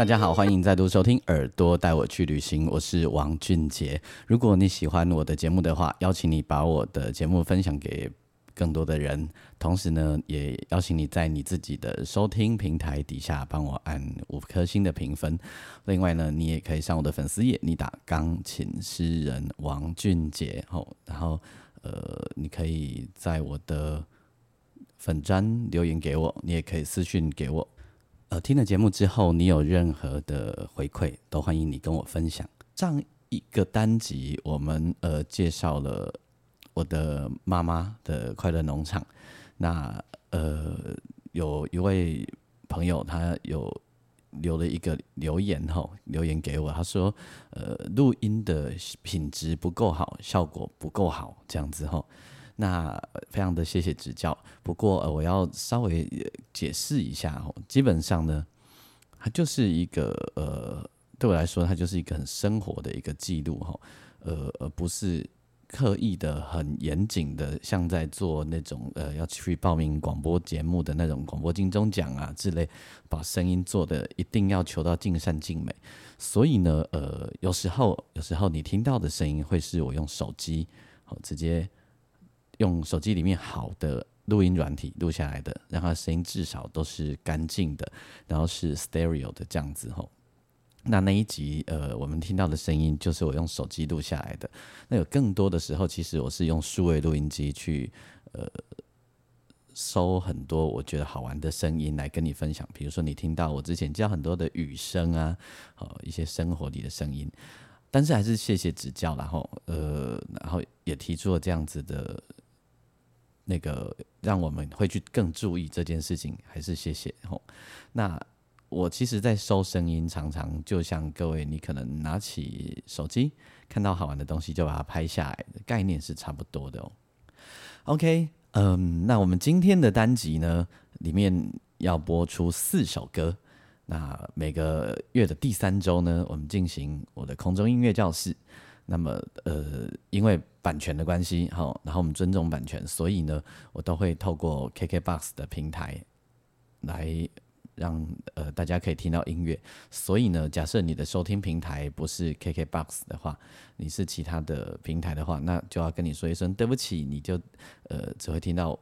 大家好，欢迎再度收听《耳朵带我去旅行》，我是王俊杰。如果你喜欢我的节目的话，邀请你把我的节目分享给更多的人，同时呢，也邀请你在你自己的收听平台底下帮我按五颗星的评分。另外呢，你也可以上我的粉丝页，你打“钢琴诗人王俊杰”后，然后呃，你可以在我的粉砖留言给我，你也可以私讯给我。呃，听了节目之后，你有任何的回馈，都欢迎你跟我分享。上一个单集，我们呃介绍了我的妈妈的快乐农场。那呃，有一位朋友，他有留了一个留言吼，留言给我，他说，呃，录音的品质不够好，效果不够好，这样子吼。那非常的谢谢指教，不过呃，我要稍微解释一下哦。基本上呢，它就是一个呃，对我来说，它就是一个很生活的一个记录哈，呃，而不是刻意的很严谨的，像在做那种呃要去报名广播节目的那种广播金钟奖啊之类，把声音做的一定要求到尽善尽美。所以呢，呃，有时候有时候你听到的声音会是我用手机好直接。用手机里面好的录音软体录下来的，让它声音至少都是干净的，然后是 stereo 的这样子吼。那那一集呃，我们听到的声音就是我用手机录下来的。那有更多的时候，其实我是用数位录音机去呃收很多我觉得好玩的声音来跟你分享。比如说你听到我之前教很多的雨声啊，哦一些生活里的声音。但是还是谢谢指教，然后呃，然后也提出了这样子的。那个让我们会去更注意这件事情，还是谢谢吼。那我其实，在收声音，常常就像各位，你可能拿起手机，看到好玩的东西就把它拍下来，概念是差不多的哦。OK，嗯，那我们今天的单集呢，里面要播出四首歌。那每个月的第三周呢，我们进行我的空中音乐教室。那么，呃，因为版权的关系，好，然后我们尊重版权，所以呢，我都会透过 KKBOX 的平台来让呃大家可以听到音乐。所以呢，假设你的收听平台不是 KKBOX 的话，你是其他的平台的话，那就要跟你说一声对不起，你就呃只会听到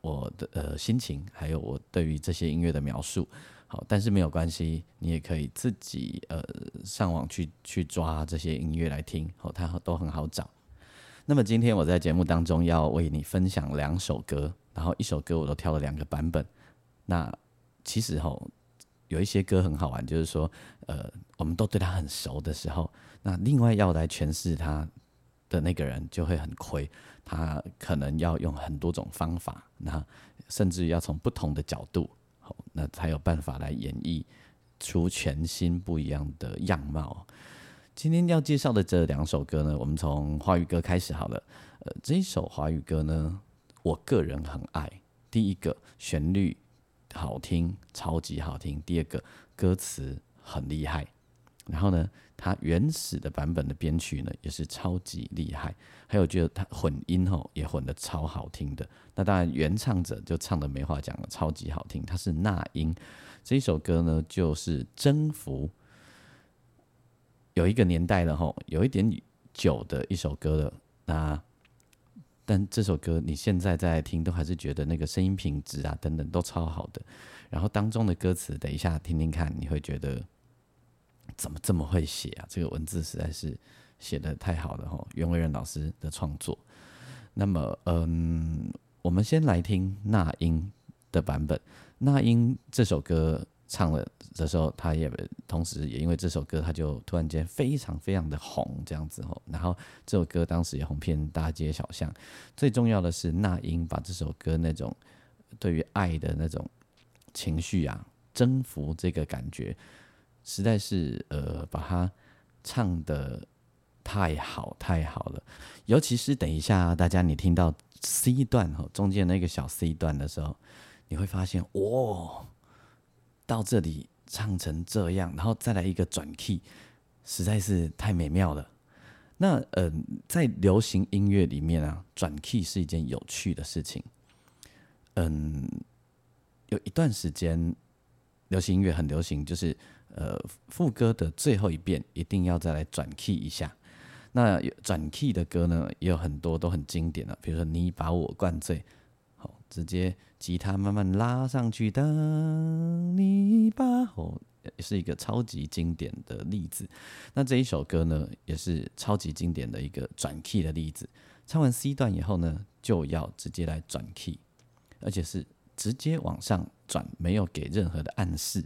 我的呃心情，还有我对于这些音乐的描述。好，但是没有关系，你也可以自己呃上网去去抓这些音乐来听，好，它都很好找。那么今天我在节目当中要为你分享两首歌，然后一首歌我都挑了两个版本。那其实吼有一些歌很好玩，就是说呃我们都对他很熟的时候，那另外要来诠释他的那个人就会很亏，他可能要用很多种方法，那甚至要从不同的角度。那才有办法来演绎出全新不一样的样貌。今天要介绍的这两首歌呢，我们从华语歌开始好了。呃，这一首华语歌呢，我个人很爱。第一个旋律好听，超级好听；第二个歌词很厉害。然后呢，它原始的版本的编曲呢，也是超级厉害。还有，觉得它混音吼也混的超好听的。那当然，原唱者就唱的没话讲了，超级好听。它是那英这一首歌呢，就是征服。有一个年代了吼，有一点久的一首歌了。那但这首歌你现在在听，都还是觉得那个声音品质啊等等都超好的。然后当中的歌词，等一下听听看，你会觉得。怎么这么会写啊？这个文字实在是写的太好了哈！袁惟仁老师的创作。那么，嗯，我们先来听那英的版本。那英这首歌唱了的时候，他也同时也因为这首歌，他就突然间非常非常的红，这样子吼。然后这首歌当时也红遍大街小巷。最重要的是，那英把这首歌那种对于爱的那种情绪啊，征服这个感觉，实在是呃，把它唱的太好太好了。尤其是等一下大家你听到 C 段哈，中间那个小 C 段的时候，你会发现哇，到这里唱成这样，然后再来一个转 key，实在是太美妙了。那呃，在流行音乐里面啊，转 key 是一件有趣的事情。嗯，有一段时间，流行音乐很流行，就是呃，副歌的最后一遍一定要再来转 key 一下。那转 key 的歌呢，也有很多都很经典的，比如说《你把我灌醉》，好，直接吉他慢慢拉上去的，你把我也是一个超级经典的例子。那这一首歌呢，也是超级经典的一个转 key 的例子。唱完 C 段以后呢，就要直接来转 key。而且是直接往上转，没有给任何的暗示。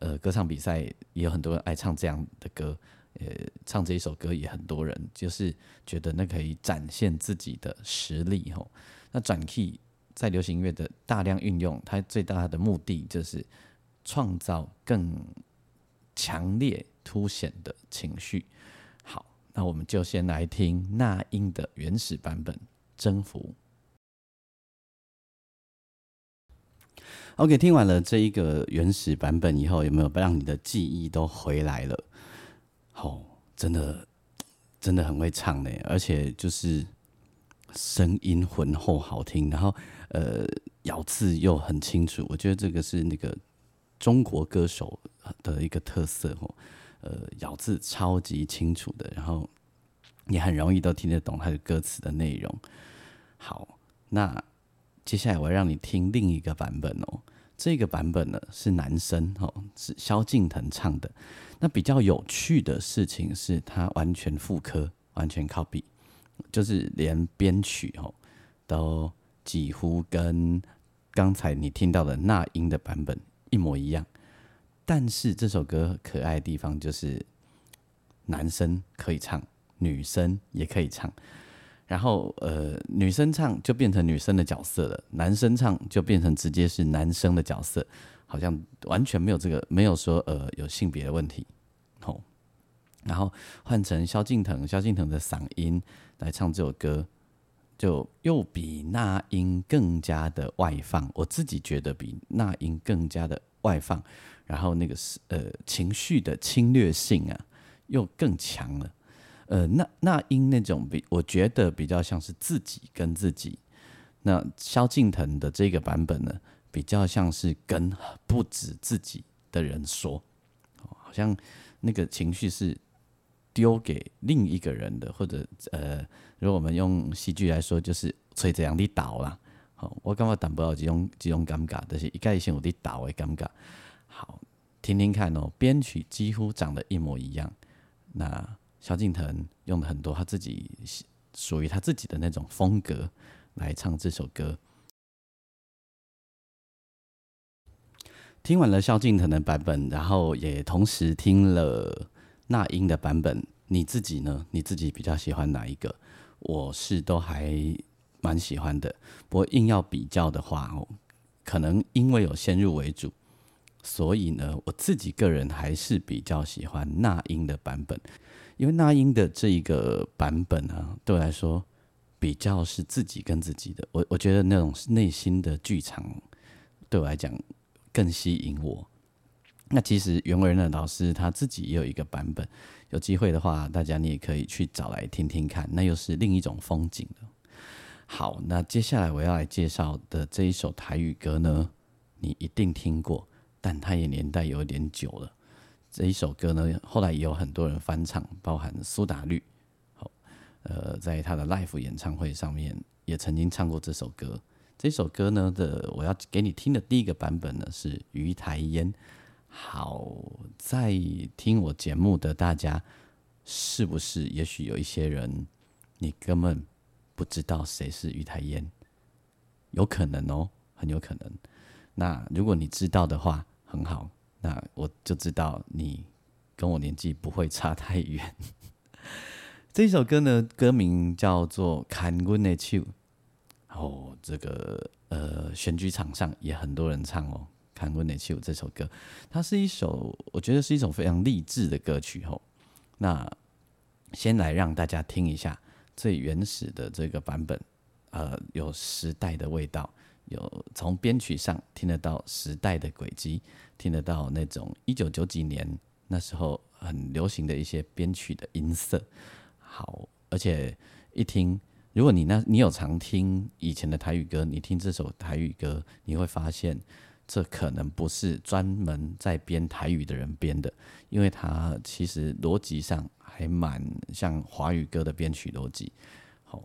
呃，歌唱比赛也有很多人爱唱这样的歌，呃，唱这一首歌也很多人就是觉得那可以展现自己的实力。吼，那转 key 在流行音乐的大量运用，它最大的目的就是创造更强烈凸显的情绪。好，那我们就先来听那英的原始版本《征服》。OK，听完了这一个原始版本以后，有没有让你的记忆都回来了？好，真的真的很会唱呢，而且就是声音浑厚好听，然后呃咬字又很清楚。我觉得这个是那个中国歌手的一个特色哦，呃咬字超级清楚的，然后也很容易都听得懂他的歌词的内容。好，那。接下来我要让你听另一个版本哦，这个版本呢是男生哦，是萧敬腾唱的。那比较有趣的事情是，他完全复刻，完全 copy，就是连编曲哦都几乎跟刚才你听到的那英的版本一模一样。但是这首歌可爱的地方就是，男生可以唱，女生也可以唱。然后，呃，女生唱就变成女生的角色了，男生唱就变成直接是男生的角色，好像完全没有这个，没有说呃有性别的问题，吼。然后换成萧敬腾，萧敬腾的嗓音来唱这首歌，就又比那英更加的外放，我自己觉得比那英更加的外放，然后那个是呃情绪的侵略性啊，又更强了。呃，那那英那种比我觉得比较像是自己跟自己，那萧敬腾的这个版本呢，比较像是跟不止自己的人说，好像那个情绪是丢给另一个人的，或者呃，如果我们用戏剧来说，就是吹这样的倒啦。好，我感觉淡薄这种这种尴尬，但是一概性有的倒的尴尬。好，听听看哦，编曲几乎长得一模一样，那。萧敬腾用了很多他自己属于他自己的那种风格来唱这首歌。听完了萧敬腾的版本，然后也同时听了那英的版本，你自己呢？你自己比较喜欢哪一个？我是都还蛮喜欢的。不过硬要比较的话，可能因为有先入为主，所以呢，我自己个人还是比较喜欢那英的版本。因为那英的这一个版本啊，对我来说比较是自己跟自己的，我我觉得那种内心的剧场对我来讲更吸引我。那其实袁惟仁的老师他自己也有一个版本，有机会的话，大家你也可以去找来听听看，那又是另一种风景的。好，那接下来我要来介绍的这一首台语歌呢，你一定听过，但它也年代有点久了。这一首歌呢，后来也有很多人翻唱，包含苏打绿，好，呃，在他的 live 演唱会上面也曾经唱过这首歌。这首歌呢的我要给你听的第一个版本呢是《鱼台烟》。好，在听我节目的大家，是不是也许有一些人你根本不知道谁是于台烟？有可能哦，很有可能。那如果你知道的话，很好。那我就知道你跟我年纪不会差太远。这首歌呢，歌名叫做《看阮的手》，后这个呃选举场上也很多人唱哦，《看温内起舞》这首歌，它是一首我觉得是一首非常励志的歌曲吼。那先来让大家听一下最原始的这个版本，呃，有时代的味道，有从编曲上听得到时代的轨迹，听得到那种一九九几年那时候很流行的一些编曲的音色。好，而且一听，如果你那你有常听以前的台语歌，你听这首台语歌，你会发现这可能不是专门在编台语的人编的，因为它其实逻辑上还蛮像华语歌的编曲逻辑。好，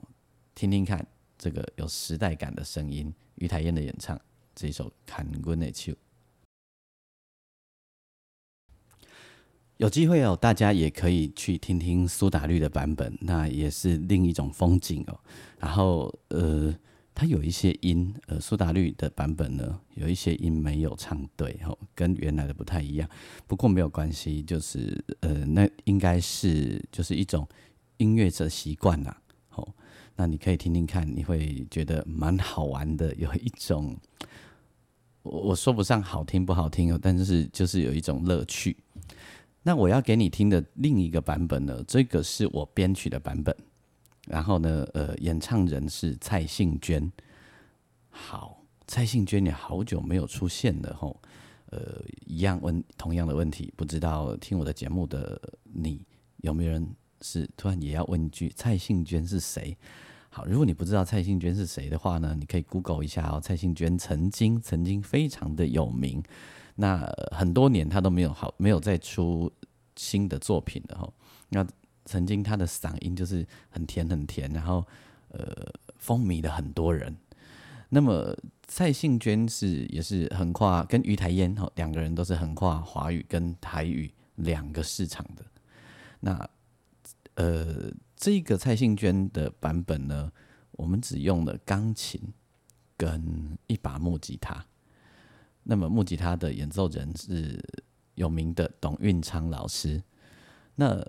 听听看这个有时代感的声音，于台燕的演唱这一首《看阮的手》。有机会哦，大家也可以去听听苏打绿的版本，那也是另一种风景哦。然后呃，它有一些音，呃，苏打绿的版本呢，有一些音没有唱对哦，跟原来的不太一样。不过没有关系，就是呃，那应该是就是一种音乐者习惯啦。那你可以听听看，你会觉得蛮好玩的，有一种我我说不上好听不好听哦，但是就是有一种乐趣。那我要给你听的另一个版本呢？这个是我编曲的版本，然后呢，呃，演唱人是蔡幸娟。好，蔡幸娟也好久没有出现了吼，呃，一样问同样的问题，不知道听我的节目的你有没有人是突然也要问一句蔡幸娟是谁？好，如果你不知道蔡幸娟是谁的话呢，你可以 Google 一下哦。蔡幸娟曾经曾经非常的有名。那很多年她都没有好，没有再出新的作品了哈。那曾经她的嗓音就是很甜很甜，然后呃风靡了很多人。那么蔡幸娟是也是横跨跟于台烟哈两个人都是横跨华语跟台语两个市场的。那呃这个蔡幸娟的版本呢，我们只用了钢琴跟一把木吉他。那么木吉他的演奏人是有名的董运昌老师。那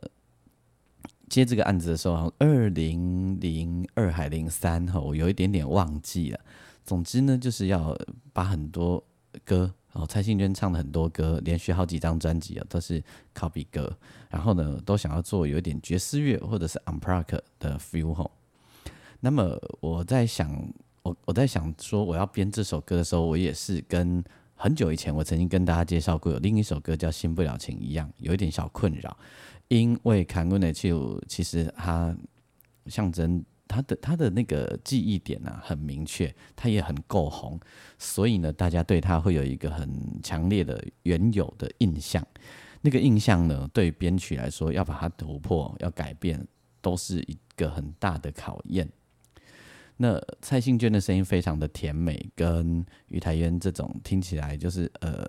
接这个案子的时候，二零零二还零三哈，我有一点点忘记了。总之呢，就是要把很多歌，哦，蔡幸娟唱的很多歌，连续好几张专辑啊，都是 copy 歌。然后呢，都想要做有一点爵士乐或者是 unplugged 的 feel 吼。那么我在想，我我在想说，我要编这首歌的时候，我也是跟很久以前，我曾经跟大家介绍过，有另一首歌叫《新不了情》一样，有一点小困扰，因为《坎昆的就其实它象征他的他的那个记忆点呢很明确，他也很够红，所以呢，大家对他会有一个很强烈的原有的印象。那个印象呢，对编曲来说，要把它突破、要改变，都是一个很大的考验。那蔡幸娟的声音非常的甜美，跟于台烟这种听起来就是呃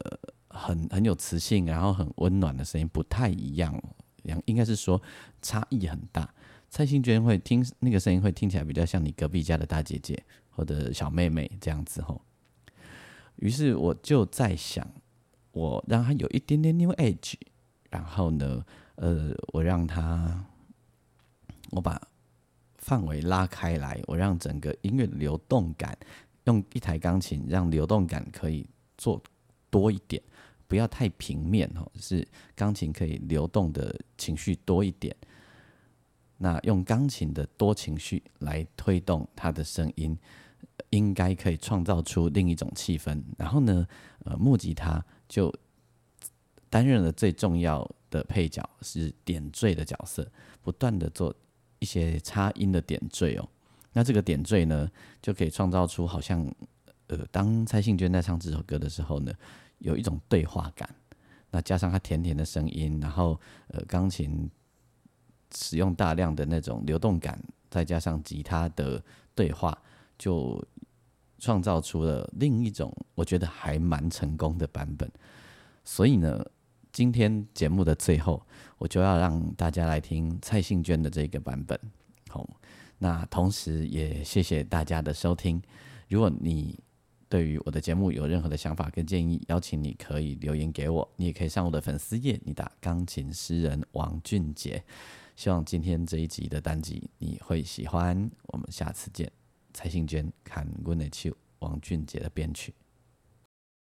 很很有磁性，然后很温暖的声音不太一样，两应该是说差异很大。蔡幸娟会听那个声音会听起来比较像你隔壁家的大姐姐或者小妹妹这样子吼。于是我就在想，我让她有一点点 new age，然后呢，呃，我让她，我把。范围拉开来，我让整个音乐流动感，用一台钢琴让流动感可以做多一点，不要太平面哦，是钢琴可以流动的情绪多一点。那用钢琴的多情绪来推动他的声音，应该可以创造出另一种气氛。然后呢，呃，木吉他就担任了最重要的配角，是点缀的角色，不断的做。一些插音的点缀哦，那这个点缀呢，就可以创造出好像，呃，当蔡幸娟在唱这首歌的时候呢，有一种对话感。那加上她甜甜的声音，然后呃，钢琴使用大量的那种流动感，再加上吉他的对话，就创造出了另一种我觉得还蛮成功的版本。所以呢。今天节目的最后，我就要让大家来听蔡幸娟的这个版本。好，那同时也谢谢大家的收听。如果你对于我的节目有任何的想法跟建议，邀请你可以留言给我。你也可以上我的粉丝页，你打“钢琴诗人王俊杰”。希望今天这一集的单集你会喜欢。我们下次见。蔡幸娟，看阮的手，王俊杰的编曲。